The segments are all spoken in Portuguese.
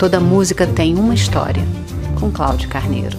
Toda música tem uma história, com Cláudio Carneiro.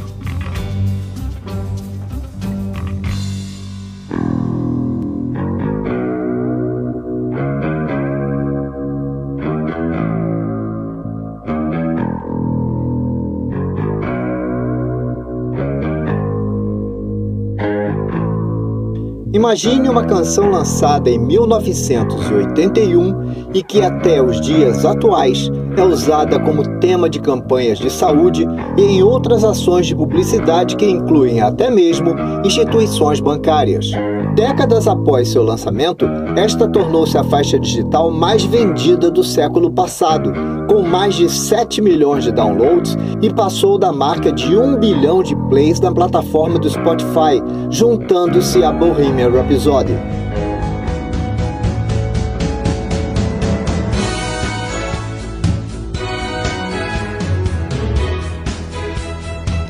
Imagine uma canção lançada em 1981 e que até os dias atuais é usada como tema de campanhas de saúde e em outras ações de publicidade que incluem até mesmo instituições bancárias. Décadas após seu lançamento, esta tornou-se a faixa digital mais vendida do século passado, com mais de 7 milhões de downloads e passou da marca de 1 bilhão de plays na plataforma do Spotify, juntando-se a Bohemian Rhapsody.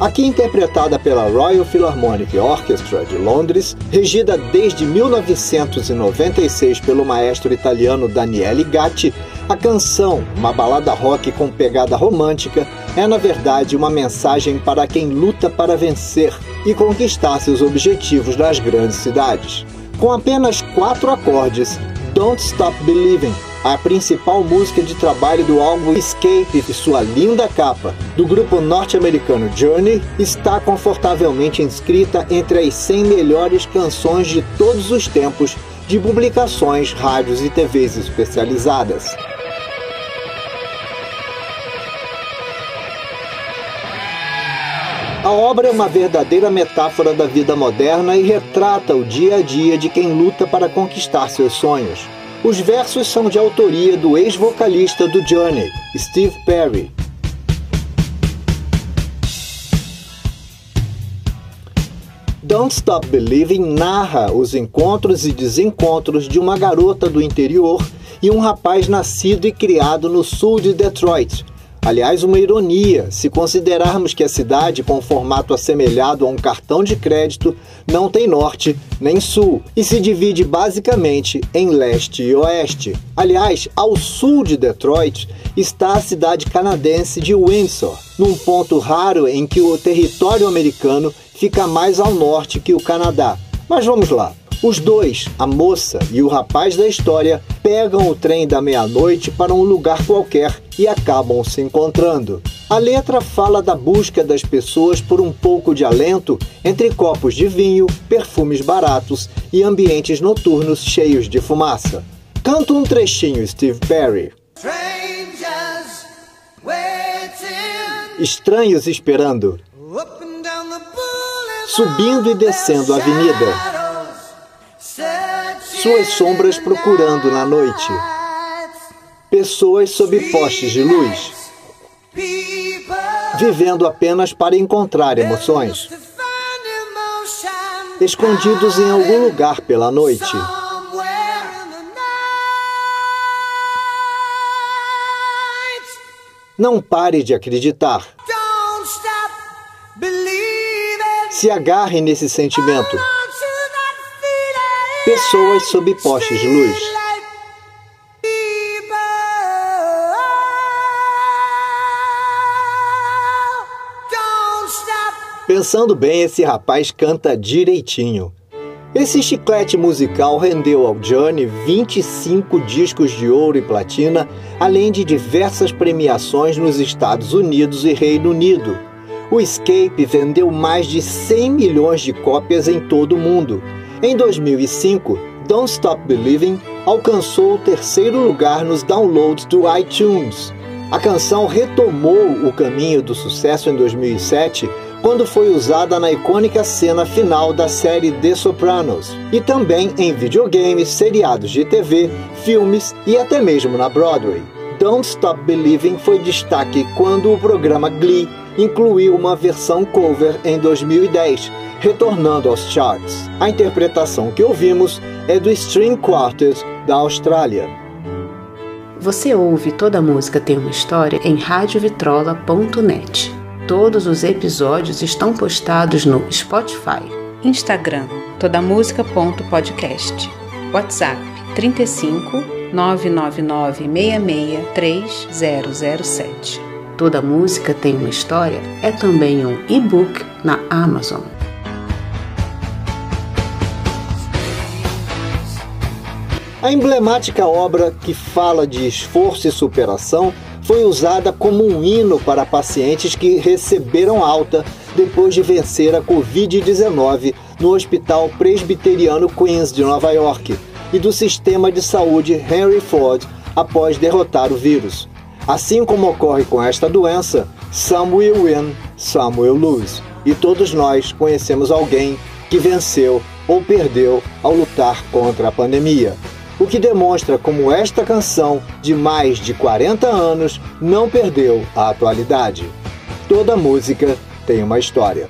Aqui interpretada pela Royal Philharmonic Orchestra de Londres, regida desde 1996 pelo maestro italiano Daniele Gatti, a canção, uma balada rock com pegada romântica, é na verdade uma mensagem para quem luta para vencer e conquistar seus objetivos nas grandes cidades. Com apenas quatro acordes, Don't Stop Believing a principal música de trabalho do álbum Escape e sua linda capa, do grupo norte-americano Journey, está confortavelmente inscrita entre as 100 melhores canções de todos os tempos de publicações, rádios e TVs especializadas. A obra é uma verdadeira metáfora da vida moderna e retrata o dia a dia de quem luta para conquistar seus sonhos. Os versos são de autoria do ex-vocalista do Journey, Steve Perry. Don't Stop Believing narra os encontros e desencontros de uma garota do interior e um rapaz nascido e criado no sul de Detroit, Aliás, uma ironia se considerarmos que a cidade, com formato assemelhado a um cartão de crédito, não tem norte nem sul e se divide basicamente em leste e oeste. Aliás, ao sul de Detroit está a cidade canadense de Windsor, num ponto raro em que o território americano fica mais ao norte que o Canadá. Mas vamos lá. Os dois, a moça e o rapaz da história, pegam o trem da meia-noite para um lugar qualquer e acabam se encontrando. A letra fala da busca das pessoas por um pouco de alento entre copos de vinho, perfumes baratos e ambientes noturnos cheios de fumaça. Canta um trechinho, Steve Perry. Estranhos esperando. Subindo e descendo a avenida suas sombras procurando na noite. Pessoas sob postes de luz, vivendo apenas para encontrar emoções, escondidos em algum lugar pela noite. Não pare de acreditar. Se agarre nesse sentimento pessoas sob postes de luz. Pensando bem, esse rapaz canta direitinho. Esse chiclete musical rendeu ao Johnny 25 discos de ouro e platina, além de diversas premiações nos Estados Unidos e Reino Unido. O Escape vendeu mais de 100 milhões de cópias em todo o mundo em 2005, Don't Stop Believing alcançou o terceiro lugar nos downloads do iTunes. A canção retomou o caminho do sucesso em 2007, quando foi usada na icônica cena final da série The Sopranos, e também em videogames, seriados de TV, filmes e até mesmo na Broadway. Don't Stop Believing foi destaque quando o programa Glee incluiu uma versão cover em 2010, retornando aos charts. A interpretação que ouvimos é do String Quartet da Austrália. Você ouve Toda Música Tem uma História em radiovitrola.net. Todos os episódios estão postados no Spotify, Instagram, todamusica.podcast, WhatsApp 35 999 66 3007. Toda Música Tem uma História é também um e-book na Amazon. A emblemática obra que fala de esforço e superação foi usada como um hino para pacientes que receberam alta depois de vencer a Covid-19 no Hospital Presbiteriano Queens de Nova York e do sistema de saúde Henry Ford após derrotar o vírus. Assim como ocorre com esta doença, some will win, some will lose. E todos nós conhecemos alguém que venceu ou perdeu ao lutar contra a pandemia. O que demonstra como esta canção, de mais de 40 anos, não perdeu a atualidade. Toda música tem uma história.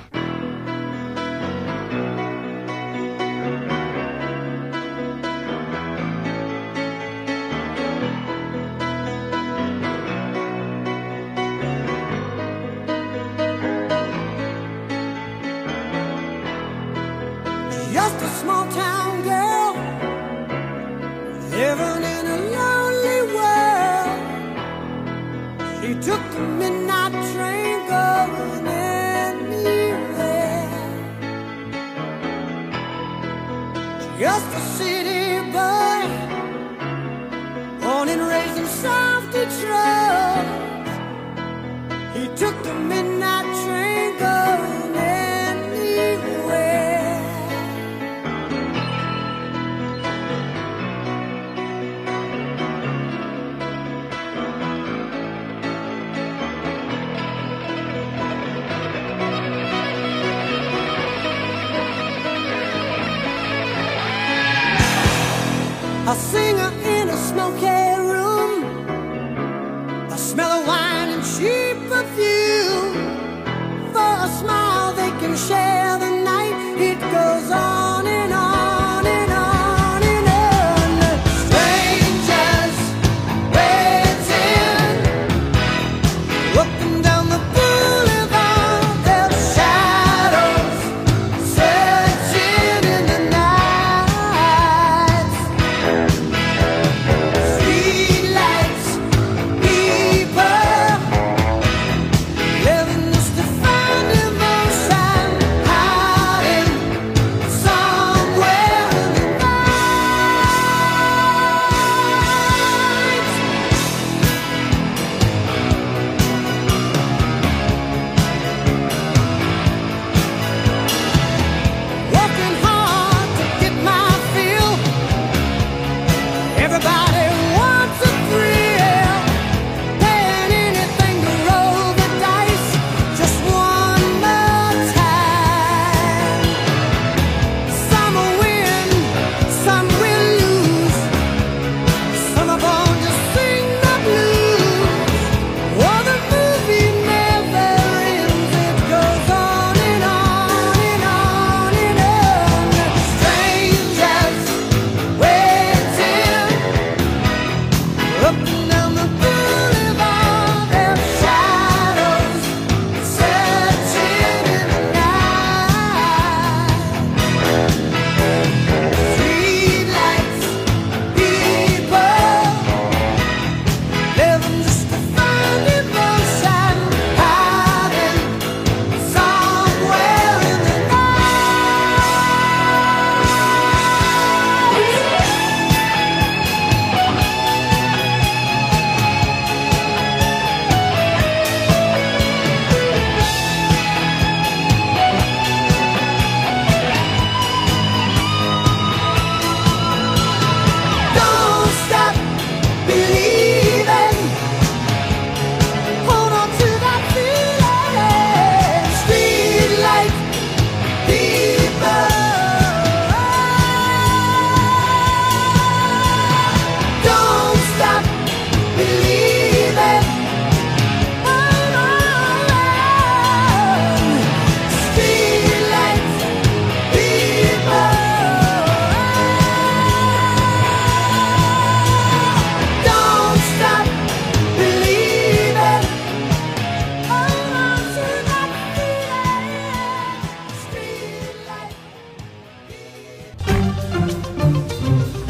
the city. A singer in a smoky